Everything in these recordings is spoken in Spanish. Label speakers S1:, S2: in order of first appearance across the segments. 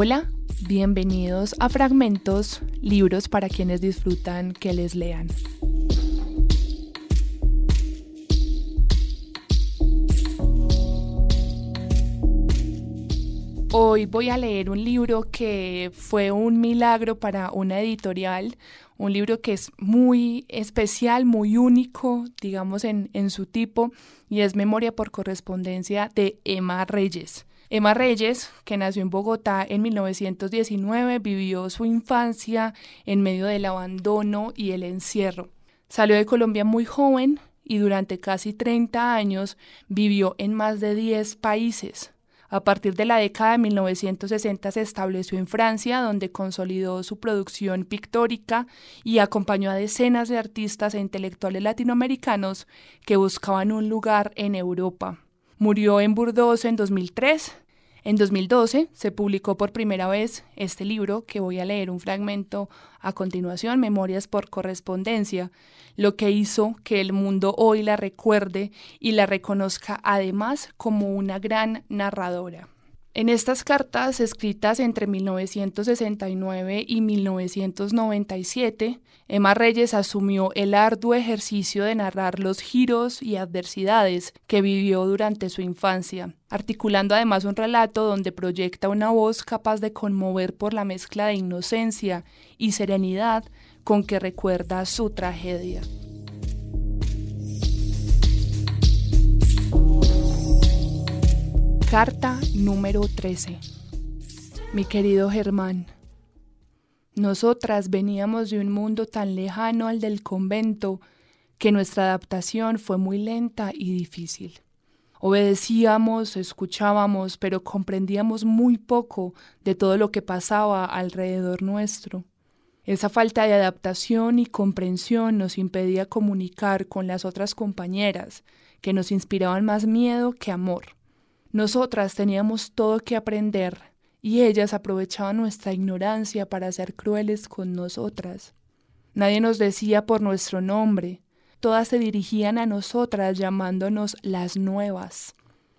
S1: Hola, bienvenidos a Fragmentos, libros para quienes disfrutan que les lean. Hoy voy a leer un libro que fue un milagro para una editorial, un libro que es muy especial, muy único, digamos, en, en su tipo, y es Memoria por correspondencia de Emma Reyes. Emma Reyes, que nació en Bogotá en 1919, vivió su infancia en medio del abandono y el encierro. Salió de Colombia muy joven y durante casi 30 años vivió en más de 10 países. A partir de la década de 1960 se estableció en Francia, donde consolidó su producción pictórica y acompañó a decenas de artistas e intelectuales latinoamericanos que buscaban un lugar en Europa. Murió en Burdeos en 2003. En 2012 se publicó por primera vez este libro que voy a leer un fragmento a continuación, Memorias por correspondencia, lo que hizo que el mundo hoy la recuerde y la reconozca además como una gran narradora. En estas cartas escritas entre 1969 y 1997, Emma Reyes asumió el arduo ejercicio de narrar los giros y adversidades que vivió durante su infancia, articulando además un relato donde proyecta una voz capaz de conmover por la mezcla de inocencia y serenidad con que recuerda su tragedia. Carta número 13. Mi querido Germán, nosotras veníamos de un mundo tan lejano al del convento que nuestra adaptación fue muy lenta y difícil. Obedecíamos, escuchábamos, pero comprendíamos muy poco de todo lo que pasaba alrededor nuestro. Esa falta de adaptación y comprensión nos impedía comunicar con las otras compañeras, que nos inspiraban más miedo que amor. Nosotras teníamos todo que aprender y ellas aprovechaban nuestra ignorancia para ser crueles con nosotras. Nadie nos decía por nuestro nombre, todas se dirigían a nosotras llamándonos las nuevas.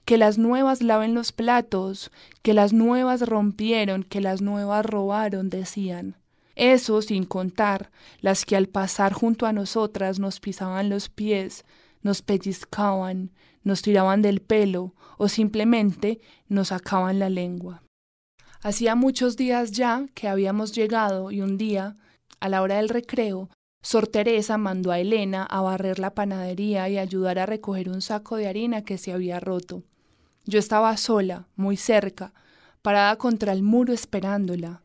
S1: Que las nuevas laven los platos, que las nuevas rompieron, que las nuevas robaron, decían. Eso sin contar las que al pasar junto a nosotras nos pisaban los pies, nos pellizcaban, nos tiraban del pelo o simplemente nos sacaban la lengua. Hacía muchos días ya que habíamos llegado y un día, a la hora del recreo, Sor Teresa mandó a Elena a barrer la panadería y ayudar a recoger un saco de harina que se había roto. Yo estaba sola, muy cerca, parada contra el muro esperándola.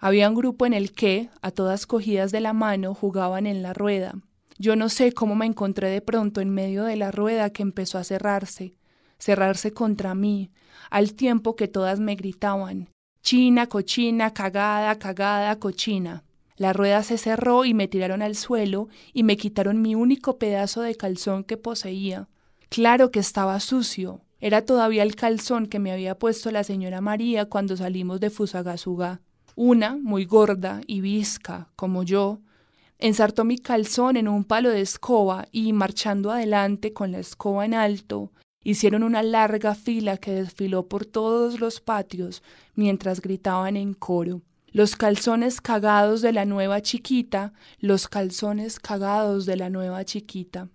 S1: Había un grupo en el que, a todas cogidas de la mano, jugaban en la rueda. Yo no sé cómo me encontré de pronto en medio de la rueda que empezó a cerrarse, cerrarse contra mí, al tiempo que todas me gritaban China, cochina, cagada, cagada, cochina. La rueda se cerró y me tiraron al suelo y me quitaron mi único pedazo de calzón que poseía. Claro que estaba sucio. Era todavía el calzón que me había puesto la señora María cuando salimos de Fusagasugá. Una, muy gorda y visca, como yo, Ensartó mi calzón en un palo de escoba y, marchando adelante con la escoba en alto, hicieron una larga fila que desfiló por todos los patios mientras gritaban en coro. Los calzones cagados de la nueva chiquita, los calzones cagados de la nueva chiquita.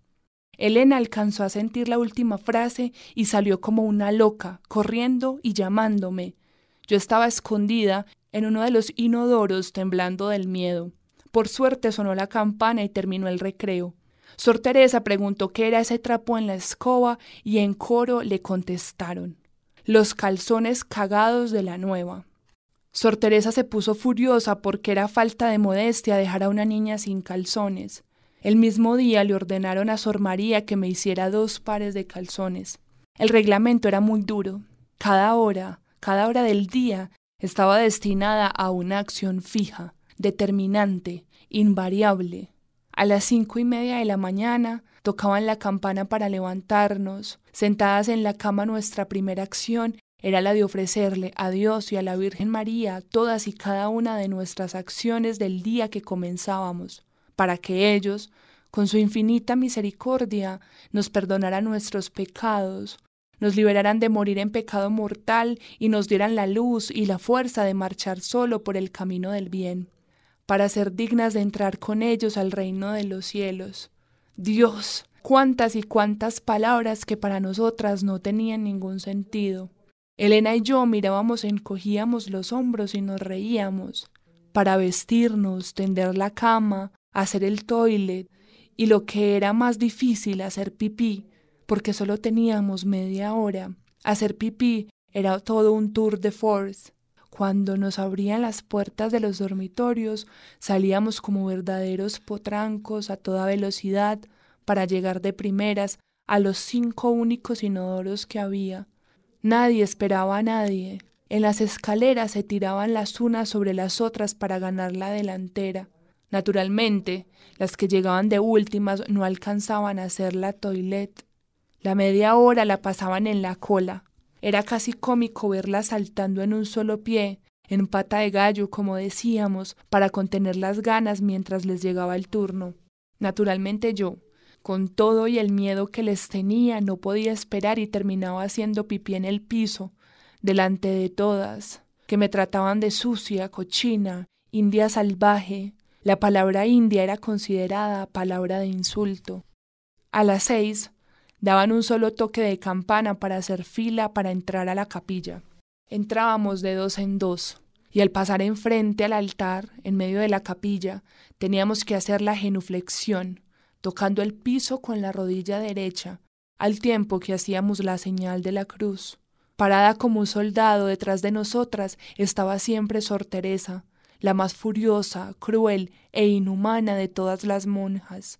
S1: Elena alcanzó a sentir la última frase y salió como una loca, corriendo y llamándome. Yo estaba escondida en uno de los inodoros temblando del miedo. Por suerte sonó la campana y terminó el recreo. Sor Teresa preguntó qué era ese trapo en la escoba y en coro le contestaron los calzones cagados de la nueva. Sor Teresa se puso furiosa porque era falta de modestia dejar a una niña sin calzones. El mismo día le ordenaron a Sor María que me hiciera dos pares de calzones. El reglamento era muy duro. Cada hora, cada hora del día estaba destinada a una acción fija determinante, invariable. A las cinco y media de la mañana tocaban la campana para levantarnos. Sentadas en la cama nuestra primera acción era la de ofrecerle a Dios y a la Virgen María todas y cada una de nuestras acciones del día que comenzábamos, para que ellos, con su infinita misericordia, nos perdonaran nuestros pecados, nos liberaran de morir en pecado mortal y nos dieran la luz y la fuerza de marchar solo por el camino del bien, para ser dignas de entrar con ellos al reino de los cielos. Dios, cuántas y cuántas palabras que para nosotras no tenían ningún sentido. Elena y yo mirábamos, encogíamos los hombros y nos reíamos. Para vestirnos, tender la cama, hacer el toilet y lo que era más difícil, hacer pipí, porque solo teníamos media hora. Hacer pipí era todo un tour de force. Cuando nos abrían las puertas de los dormitorios, salíamos como verdaderos potrancos a toda velocidad para llegar de primeras a los cinco únicos inodoros que había. Nadie esperaba a nadie. En las escaleras se tiraban las unas sobre las otras para ganar la delantera. Naturalmente, las que llegaban de últimas no alcanzaban a hacer la toilette. La media hora la pasaban en la cola. Era casi cómico verlas saltando en un solo pie, en pata de gallo, como decíamos, para contener las ganas mientras les llegaba el turno. Naturalmente yo, con todo y el miedo que les tenía, no podía esperar y terminaba haciendo pipí en el piso, delante de todas, que me trataban de sucia, cochina, india salvaje. La palabra india era considerada palabra de insulto. A las seis daban un solo toque de campana para hacer fila para entrar a la capilla. Entrábamos de dos en dos, y al pasar enfrente al altar, en medio de la capilla, teníamos que hacer la genuflexión, tocando el piso con la rodilla derecha, al tiempo que hacíamos la señal de la cruz. Parada como un soldado detrás de nosotras estaba siempre Sor Teresa, la más furiosa, cruel e inhumana de todas las monjas.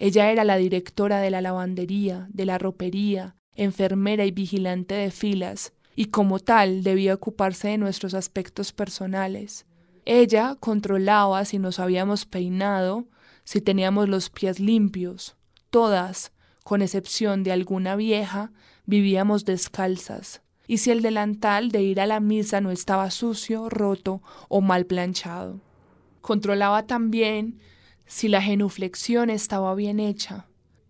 S1: Ella era la directora de la lavandería, de la ropería, enfermera y vigilante de filas, y como tal debía ocuparse de nuestros aspectos personales. Ella controlaba si nos habíamos peinado, si teníamos los pies limpios. Todas, con excepción de alguna vieja, vivíamos descalzas, y si el delantal de ir a la misa no estaba sucio, roto o mal planchado. Controlaba también si la genuflexión estaba bien hecha,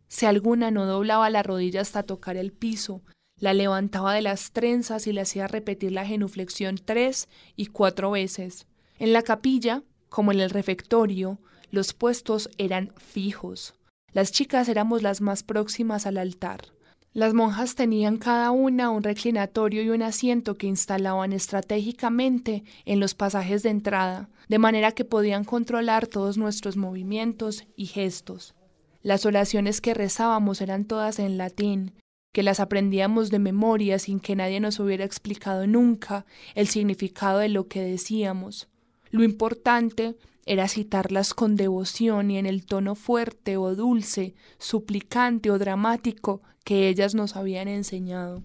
S1: si alguna no doblaba la rodilla hasta tocar el piso, la levantaba de las trenzas y le hacía repetir la genuflexión tres y cuatro veces. En la capilla, como en el refectorio, los puestos eran fijos. Las chicas éramos las más próximas al altar. Las monjas tenían cada una un reclinatorio y un asiento que instalaban estratégicamente en los pasajes de entrada, de manera que podían controlar todos nuestros movimientos y gestos. Las oraciones que rezábamos eran todas en latín, que las aprendíamos de memoria sin que nadie nos hubiera explicado nunca el significado de lo que decíamos. Lo importante era citarlas con devoción y en el tono fuerte o dulce, suplicante o dramático que ellas nos habían enseñado.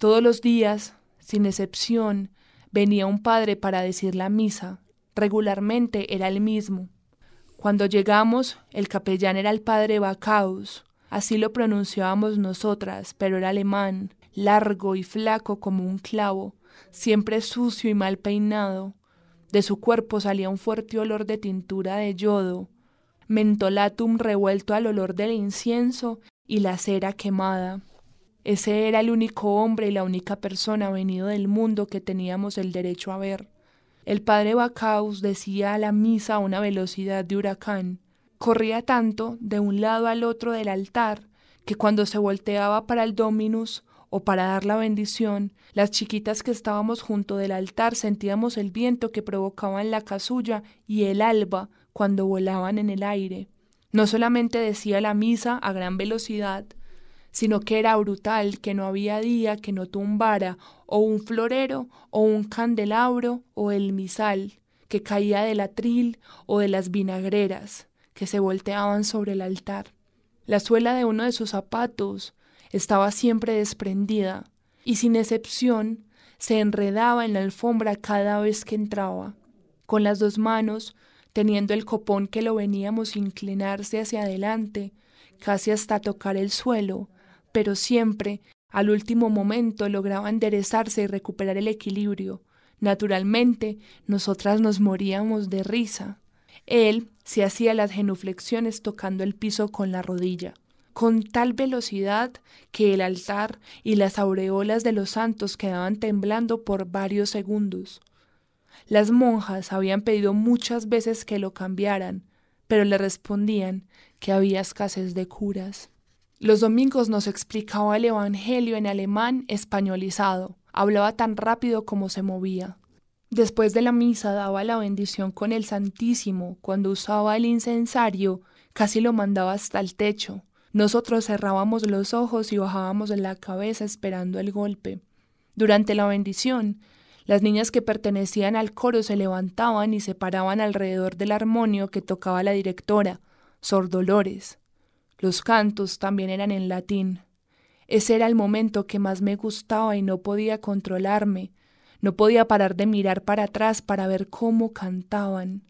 S1: Todos los días, sin excepción, venía un padre para decir la misa. Regularmente era el mismo. Cuando llegamos, el capellán era el padre Bacaus. Así lo pronunciábamos nosotras, pero era alemán, largo y flaco como un clavo, siempre sucio y mal peinado, de su cuerpo salía un fuerte olor de tintura de yodo, mentolatum revuelto al olor del incienso y la cera quemada. Ese era el único hombre y la única persona venido del mundo que teníamos el derecho a ver. El padre Bacaus decía a la misa a una velocidad de huracán. Corría tanto de un lado al otro del altar que cuando se volteaba para el Dominus o para dar la bendición, las chiquitas que estábamos junto del altar sentíamos el viento que provocaban la casulla y el alba cuando volaban en el aire. No solamente decía la misa a gran velocidad, sino que era brutal, que no había día que no tumbara o un florero o un candelabro o el misal, que caía del atril o de las vinagreras, que se volteaban sobre el altar. La suela de uno de sus zapatos estaba siempre desprendida y sin excepción se enredaba en la alfombra cada vez que entraba. Con las dos manos, teniendo el copón que lo veníamos inclinarse hacia adelante, casi hasta tocar el suelo, pero siempre, al último momento, lograba enderezarse y recuperar el equilibrio. Naturalmente, nosotras nos moríamos de risa. Él se hacía las genuflexiones tocando el piso con la rodilla con tal velocidad que el altar y las aureolas de los santos quedaban temblando por varios segundos. Las monjas habían pedido muchas veces que lo cambiaran, pero le respondían que había escasez de curas. Los domingos nos explicaba el Evangelio en alemán españolizado. Hablaba tan rápido como se movía. Después de la misa daba la bendición con el Santísimo. Cuando usaba el incensario, casi lo mandaba hasta el techo. Nosotros cerrábamos los ojos y bajábamos la cabeza esperando el golpe. Durante la bendición, las niñas que pertenecían al coro se levantaban y se paraban alrededor del armonio que tocaba la directora, Sor Dolores. Los cantos también eran en latín. Ese era el momento que más me gustaba y no podía controlarme. No podía parar de mirar para atrás para ver cómo cantaban.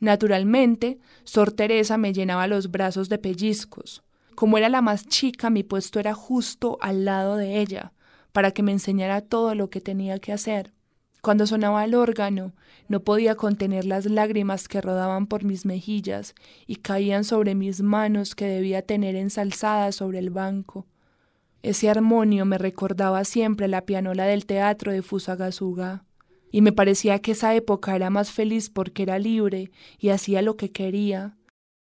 S1: Naturalmente, Sor Teresa me llenaba los brazos de pellizcos. Como era la más chica, mi puesto era justo al lado de ella, para que me enseñara todo lo que tenía que hacer. Cuando sonaba el órgano, no podía contener las lágrimas que rodaban por mis mejillas y caían sobre mis manos que debía tener ensalzadas sobre el banco. Ese armonio me recordaba siempre la pianola del teatro de Fusagasuga, y me parecía que esa época era más feliz porque era libre y hacía lo que quería.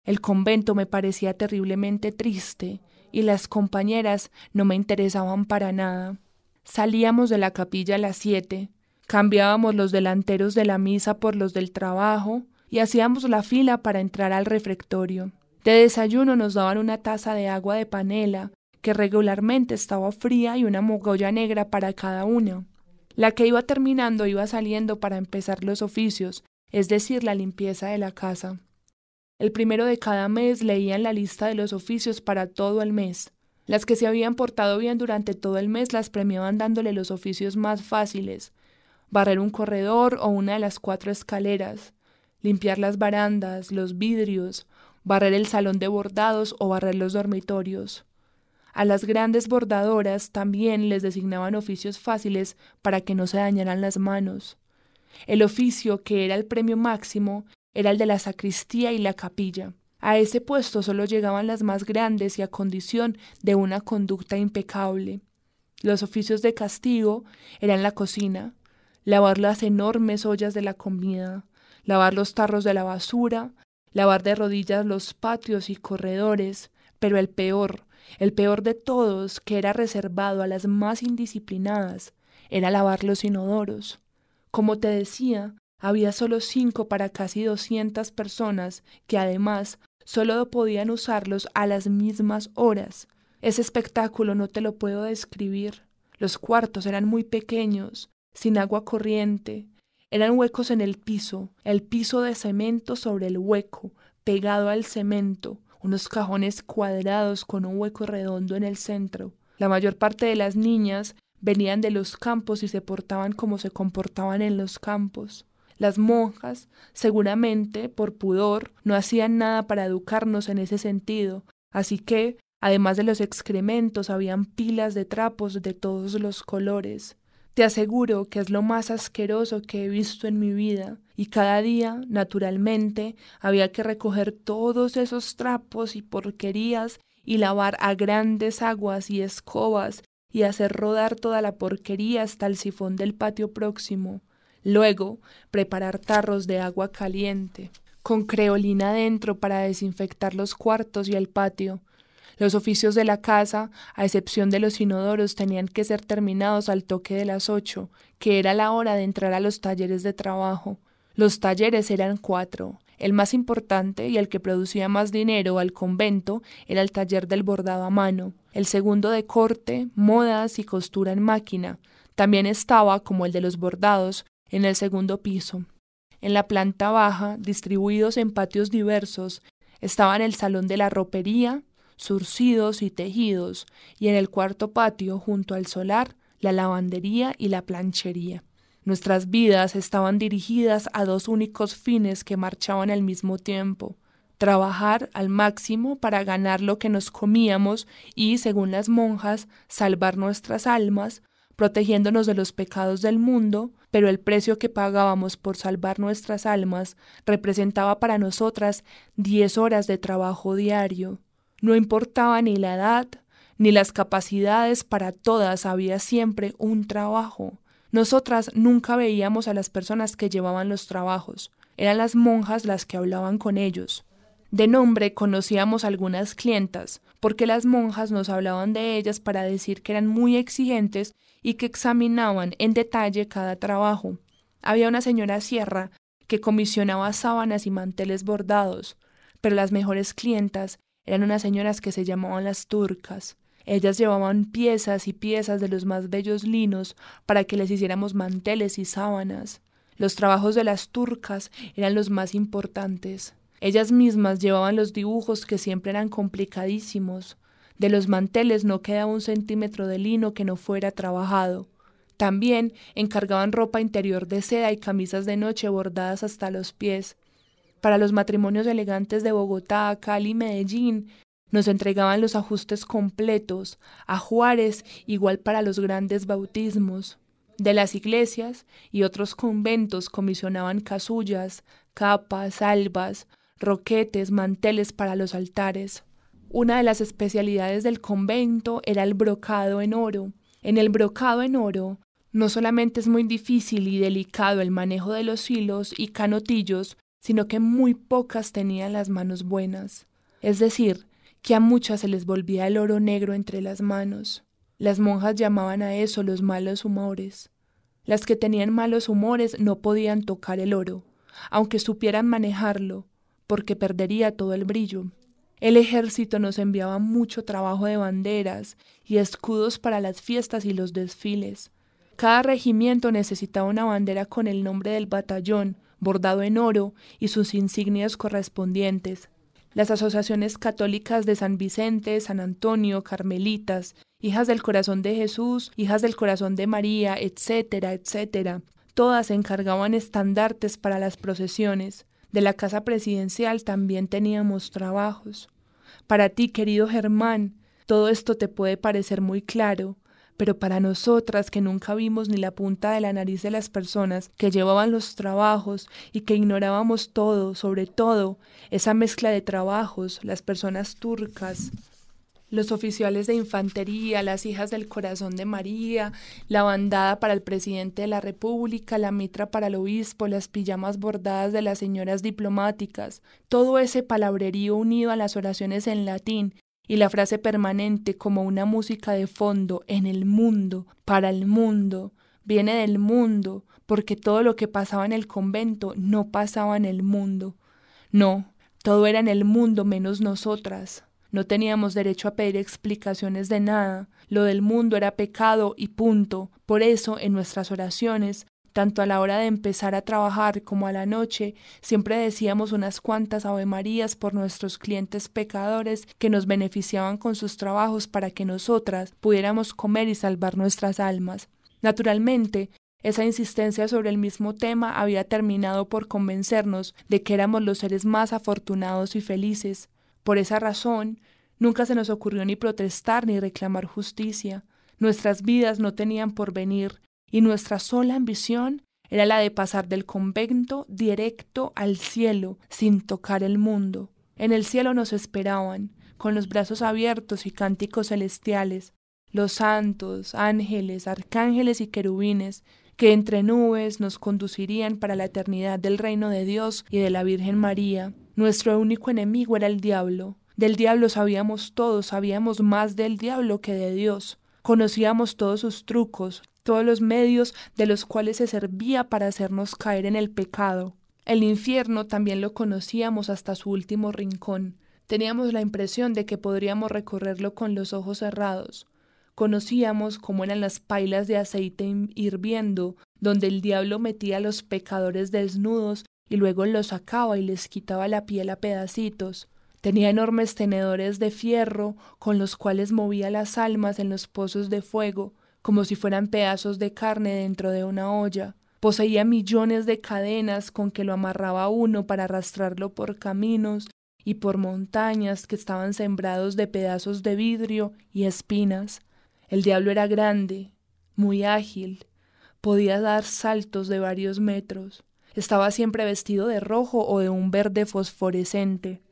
S1: El convento me parecía terriblemente triste, y las compañeras no me interesaban para nada. Salíamos de la capilla a las siete, Cambiábamos los delanteros de la misa por los del trabajo y hacíamos la fila para entrar al refectorio. De desayuno nos daban una taza de agua de panela, que regularmente estaba fría y una mogolla negra para cada una. La que iba terminando iba saliendo para empezar los oficios, es decir, la limpieza de la casa. El primero de cada mes leían la lista de los oficios para todo el mes. Las que se habían portado bien durante todo el mes las premiaban dándole los oficios más fáciles, barrer un corredor o una de las cuatro escaleras, limpiar las barandas, los vidrios, barrer el salón de bordados o barrer los dormitorios. A las grandes bordadoras también les designaban oficios fáciles para que no se dañaran las manos. El oficio que era el premio máximo era el de la sacristía y la capilla. A ese puesto solo llegaban las más grandes y a condición de una conducta impecable. Los oficios de castigo eran la cocina, lavar las enormes ollas de la comida, lavar los tarros de la basura, lavar de rodillas los patios y corredores, pero el peor, el peor de todos, que era reservado a las más indisciplinadas, era lavar los inodoros. Como te decía, había solo cinco para casi doscientas personas que además solo podían usarlos a las mismas horas. Ese espectáculo no te lo puedo describir. Los cuartos eran muy pequeños, sin agua corriente. Eran huecos en el piso, el piso de cemento sobre el hueco, pegado al cemento, unos cajones cuadrados con un hueco redondo en el centro. La mayor parte de las niñas venían de los campos y se portaban como se comportaban en los campos. Las monjas, seguramente, por pudor, no hacían nada para educarnos en ese sentido, así que, además de los excrementos, habían pilas de trapos de todos los colores. Te aseguro que es lo más asqueroso que he visto en mi vida, y cada día, naturalmente, había que recoger todos esos trapos y porquerías y lavar a grandes aguas y escobas y hacer rodar toda la porquería hasta el sifón del patio próximo. Luego, preparar tarros de agua caliente, con creolina dentro para desinfectar los cuartos y el patio, los oficios de la casa, a excepción de los inodoros, tenían que ser terminados al toque de las ocho, que era la hora de entrar a los talleres de trabajo. Los talleres eran cuatro. El más importante y el que producía más dinero al convento era el taller del bordado a mano, el segundo de corte, modas y costura en máquina. También estaba, como el de los bordados, en el segundo piso. En la planta baja, distribuidos en patios diversos, estaban el salón de la ropería, surcidos y tejidos, y en el cuarto patio, junto al solar, la lavandería y la planchería. Nuestras vidas estaban dirigidas a dos únicos fines que marchaban al mismo tiempo trabajar al máximo para ganar lo que nos comíamos y, según las monjas, salvar nuestras almas, protegiéndonos de los pecados del mundo, pero el precio que pagábamos por salvar nuestras almas representaba para nosotras diez horas de trabajo diario. No importaba ni la edad, ni las capacidades, para todas había siempre un trabajo. Nosotras nunca veíamos a las personas que llevaban los trabajos, eran las monjas las que hablaban con ellos. De nombre conocíamos algunas clientas, porque las monjas nos hablaban de ellas para decir que eran muy exigentes y que examinaban en detalle cada trabajo. Había una señora Sierra que comisionaba sábanas y manteles bordados, pero las mejores clientas eran unas señoras que se llamaban las turcas. Ellas llevaban piezas y piezas de los más bellos linos para que les hiciéramos manteles y sábanas. Los trabajos de las turcas eran los más importantes. Ellas mismas llevaban los dibujos que siempre eran complicadísimos. De los manteles no quedaba un centímetro de lino que no fuera trabajado. También encargaban ropa interior de seda y camisas de noche bordadas hasta los pies. Para los matrimonios elegantes de Bogotá, Cali y Medellín, nos entregaban los ajustes completos, a Juárez igual para los grandes bautismos. De las iglesias y otros conventos comisionaban casullas, capas, albas, roquetes, manteles para los altares. Una de las especialidades del convento era el brocado en oro. En el brocado en oro no solamente es muy difícil y delicado el manejo de los hilos y canotillos, sino que muy pocas tenían las manos buenas. Es decir, que a muchas se les volvía el oro negro entre las manos. Las monjas llamaban a eso los malos humores. Las que tenían malos humores no podían tocar el oro, aunque supieran manejarlo, porque perdería todo el brillo. El ejército nos enviaba mucho trabajo de banderas y escudos para las fiestas y los desfiles. Cada regimiento necesitaba una bandera con el nombre del batallón, bordado en oro, y sus insignias correspondientes. Las asociaciones católicas de San Vicente, San Antonio, Carmelitas, Hijas del Corazón de Jesús, Hijas del Corazón de María, etcétera, etcétera, todas encargaban estandartes para las procesiones. De la casa presidencial también teníamos trabajos. Para ti, querido Germán, todo esto te puede parecer muy claro, pero para nosotras que nunca vimos ni la punta de la nariz de las personas que llevaban los trabajos y que ignorábamos todo, sobre todo esa mezcla de trabajos, las personas turcas, los oficiales de infantería, las hijas del corazón de María, la bandada para el presidente de la República, la mitra para el obispo, las pijamas bordadas de las señoras diplomáticas, todo ese palabrerío unido a las oraciones en latín y la frase permanente como una música de fondo en el mundo, para el mundo, viene del mundo, porque todo lo que pasaba en el convento no pasaba en el mundo. No, todo era en el mundo menos nosotras. No teníamos derecho a pedir explicaciones de nada. Lo del mundo era pecado y punto. Por eso, en nuestras oraciones, tanto a la hora de empezar a trabajar como a la noche, siempre decíamos unas cuantas avemarías por nuestros clientes pecadores que nos beneficiaban con sus trabajos para que nosotras pudiéramos comer y salvar nuestras almas. Naturalmente, esa insistencia sobre el mismo tema había terminado por convencernos de que éramos los seres más afortunados y felices, por esa razón, nunca se nos ocurrió ni protestar ni reclamar justicia. Nuestras vidas no tenían porvenir y nuestra sola ambición era la de pasar del convento directo al cielo sin tocar el mundo. En el cielo nos esperaban, con los brazos abiertos y cánticos celestiales, los santos, ángeles, arcángeles y querubines, que entre nubes nos conducirían para la eternidad del reino de Dios y de la Virgen María. Nuestro único enemigo era el diablo. Del diablo sabíamos todo, sabíamos más del diablo que de Dios. Conocíamos todos sus trucos, todos los medios de los cuales se servía para hacernos caer en el pecado. El infierno también lo conocíamos hasta su último rincón. Teníamos la impresión de que podríamos recorrerlo con los ojos cerrados. Conocíamos cómo eran las pailas de aceite hirviendo, donde el diablo metía a los pecadores desnudos y luego los sacaba y les quitaba la piel a pedacitos. Tenía enormes tenedores de fierro con los cuales movía las almas en los pozos de fuego, como si fueran pedazos de carne dentro de una olla. Poseía millones de cadenas con que lo amarraba uno para arrastrarlo por caminos y por montañas que estaban sembrados de pedazos de vidrio y espinas. El diablo era grande, muy ágil, podía dar saltos de varios metros. Estaba siempre vestido de rojo o de un verde fosforescente.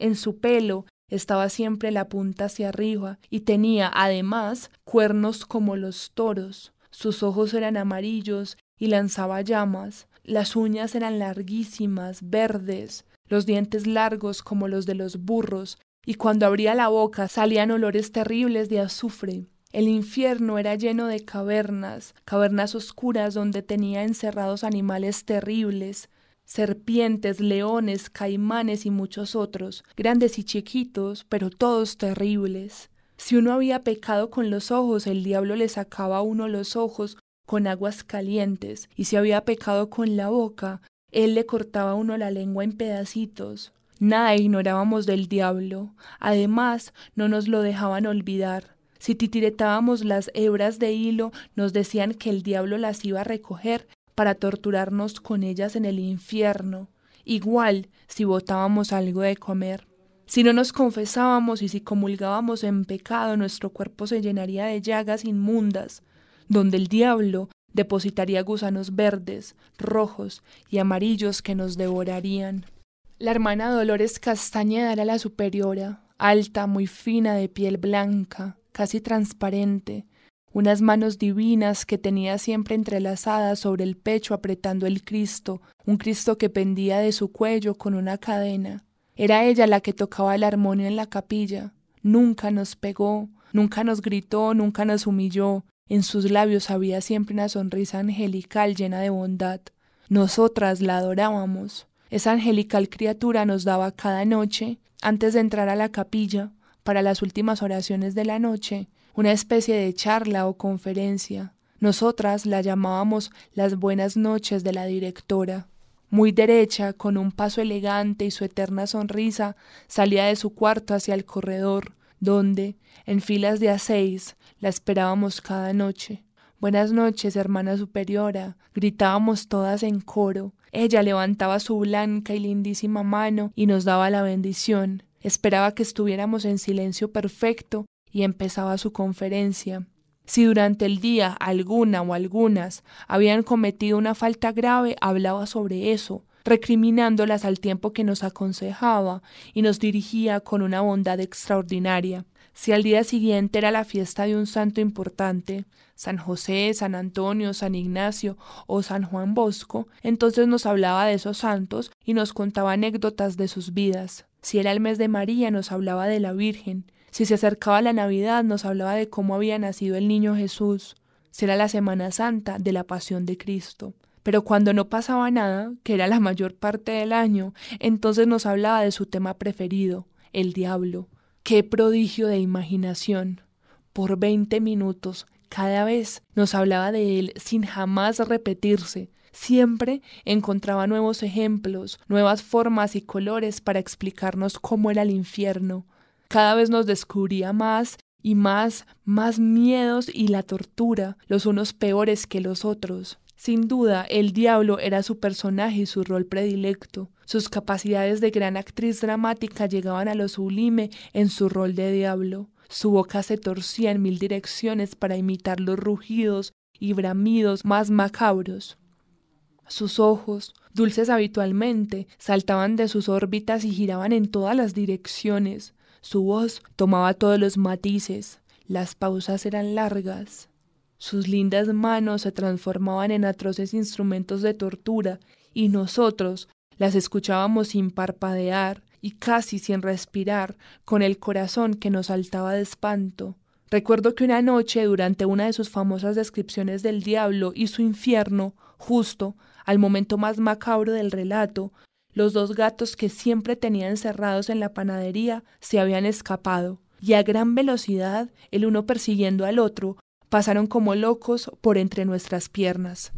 S1: En su pelo estaba siempre la punta hacia arriba y tenía además cuernos como los toros. Sus ojos eran amarillos y lanzaba llamas. Las uñas eran larguísimas, verdes, los dientes largos como los de los burros, y cuando abría la boca salían olores terribles de azufre. El infierno era lleno de cavernas, cavernas oscuras donde tenía encerrados animales terribles, serpientes, leones, caimanes y muchos otros, grandes y chiquitos, pero todos terribles. Si uno había pecado con los ojos, el diablo le sacaba a uno los ojos con aguas calientes, y si había pecado con la boca, él le cortaba a uno la lengua en pedacitos. Nada ignorábamos del diablo. Además, no nos lo dejaban olvidar. Si titiretábamos las hebras de hilo, nos decían que el diablo las iba a recoger para torturarnos con ellas en el infierno, igual si botábamos algo de comer. Si no nos confesábamos y si comulgábamos en pecado, nuestro cuerpo se llenaría de llagas inmundas, donde el diablo depositaría gusanos verdes, rojos y amarillos que nos devorarían. La hermana Dolores Castañeda era la superiora, alta, muy fina, de piel blanca, casi transparente, unas manos divinas que tenía siempre entrelazadas sobre el pecho apretando el Cristo, un Cristo que pendía de su cuello con una cadena. Era ella la que tocaba el armonio en la capilla. Nunca nos pegó, nunca nos gritó, nunca nos humilló. En sus labios había siempre una sonrisa angelical llena de bondad. Nosotras la adorábamos. Esa angelical criatura nos daba cada noche, antes de entrar a la capilla, para las últimas oraciones de la noche, una especie de charla o conferencia. Nosotras la llamábamos las buenas noches de la directora. Muy derecha, con un paso elegante y su eterna sonrisa, salía de su cuarto hacia el corredor, donde, en filas de a seis, la esperábamos cada noche. Buenas noches, hermana superiora, gritábamos todas en coro. Ella levantaba su blanca y lindísima mano y nos daba la bendición. Esperaba que estuviéramos en silencio perfecto y empezaba su conferencia. Si durante el día alguna o algunas habían cometido una falta grave, hablaba sobre eso, recriminándolas al tiempo que nos aconsejaba y nos dirigía con una bondad extraordinaria. Si al día siguiente era la fiesta de un santo importante, San José, San Antonio, San Ignacio o San Juan Bosco, entonces nos hablaba de esos santos y nos contaba anécdotas de sus vidas. Si era el mes de María, nos hablaba de la Virgen, si se acercaba la Navidad, nos hablaba de cómo había nacido el niño Jesús. Será la Semana Santa de la Pasión de Cristo. Pero cuando no pasaba nada, que era la mayor parte del año, entonces nos hablaba de su tema preferido, el diablo. ¡Qué prodigio de imaginación! Por veinte minutos, cada vez nos hablaba de él sin jamás repetirse. Siempre encontraba nuevos ejemplos, nuevas formas y colores para explicarnos cómo era el infierno, cada vez nos descubría más y más, más miedos y la tortura, los unos peores que los otros. Sin duda, el diablo era su personaje y su rol predilecto. Sus capacidades de gran actriz dramática llegaban a lo sublime en su rol de diablo. Su boca se torcía en mil direcciones para imitar los rugidos y bramidos más macabros. Sus ojos, dulces habitualmente, saltaban de sus órbitas y giraban en todas las direcciones. Su voz tomaba todos los matices, las pausas eran largas. Sus lindas manos se transformaban en atroces instrumentos de tortura y nosotros las escuchábamos sin parpadear y casi sin respirar, con el corazón que nos saltaba de espanto. Recuerdo que una noche, durante una de sus famosas descripciones del diablo y su infierno, justo al momento más macabro del relato, los dos gatos que siempre tenía encerrados en la panadería se habían escapado, y a gran velocidad, el uno persiguiendo al otro, pasaron como locos por entre nuestras piernas.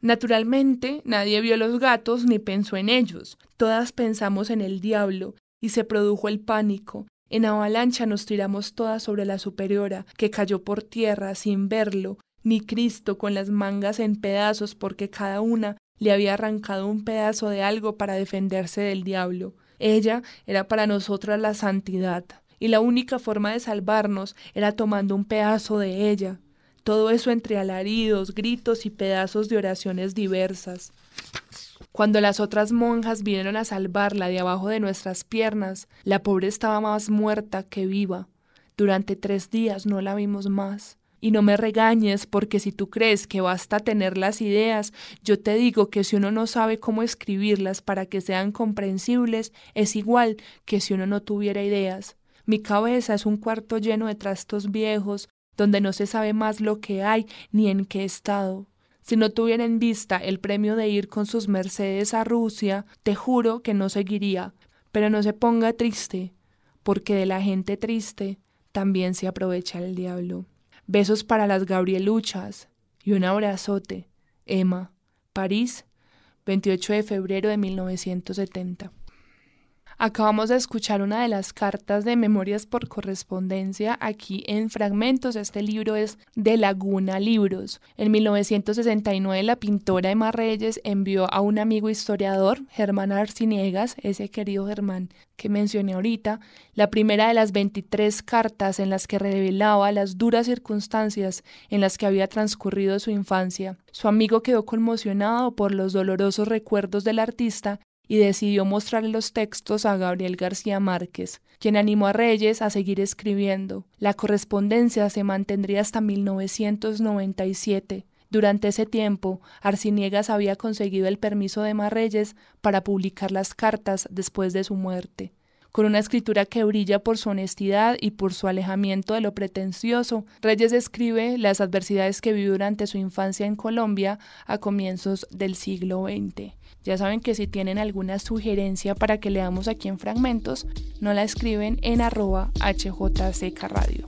S1: Naturalmente, nadie vio los gatos ni pensó en ellos. Todas pensamos en el diablo, y se produjo el pánico. En avalancha nos tiramos todas sobre la superiora, que cayó por tierra sin verlo, ni Cristo con las mangas en pedazos porque cada una le había arrancado un pedazo de algo para defenderse del diablo. Ella era para nosotras la santidad, y la única forma de salvarnos era tomando un pedazo de ella. Todo eso entre alaridos, gritos y pedazos de oraciones diversas. Cuando las otras monjas vinieron a salvarla de abajo de nuestras piernas, la pobre estaba más muerta que viva. Durante tres días no la vimos más. Y no me regañes porque si tú crees que basta tener las ideas, yo te digo que si uno no sabe cómo escribirlas para que sean comprensibles, es igual que si uno no tuviera ideas. Mi cabeza es un cuarto lleno de trastos viejos, donde no se sabe más lo que hay ni en qué estado. Si no tuviera en vista el premio de ir con sus mercedes a Rusia, te juro que no seguiría. Pero no se ponga triste, porque de la gente triste también se aprovecha el diablo. Besos para las Gabrieluchas y un abrazote. Emma, París, 28 de febrero de 1970. Acabamos de escuchar una de las cartas de Memorias por correspondencia aquí en Fragmentos. Este libro es de Laguna Libros. En 1969 la pintora Emma Reyes envió a un amigo historiador, Germán Arciniegas, ese querido Germán que mencioné ahorita, la primera de las 23 cartas en las que revelaba las duras circunstancias en las que había transcurrido su infancia. Su amigo quedó conmocionado por los dolorosos recuerdos del artista y decidió mostrarle los textos a Gabriel García Márquez, quien animó a Reyes a seguir escribiendo. La correspondencia se mantendría hasta 1997. Durante ese tiempo, Arciniegas había conseguido el permiso de Marreyes para publicar las cartas después de su muerte. Con una escritura que brilla por su honestidad y por su alejamiento de lo pretencioso, Reyes describe las adversidades que vivió durante su infancia en Colombia a comienzos del siglo XX. Ya saben que si tienen alguna sugerencia para que leamos aquí en fragmentos, no la escriben en arroba HJCK Radio.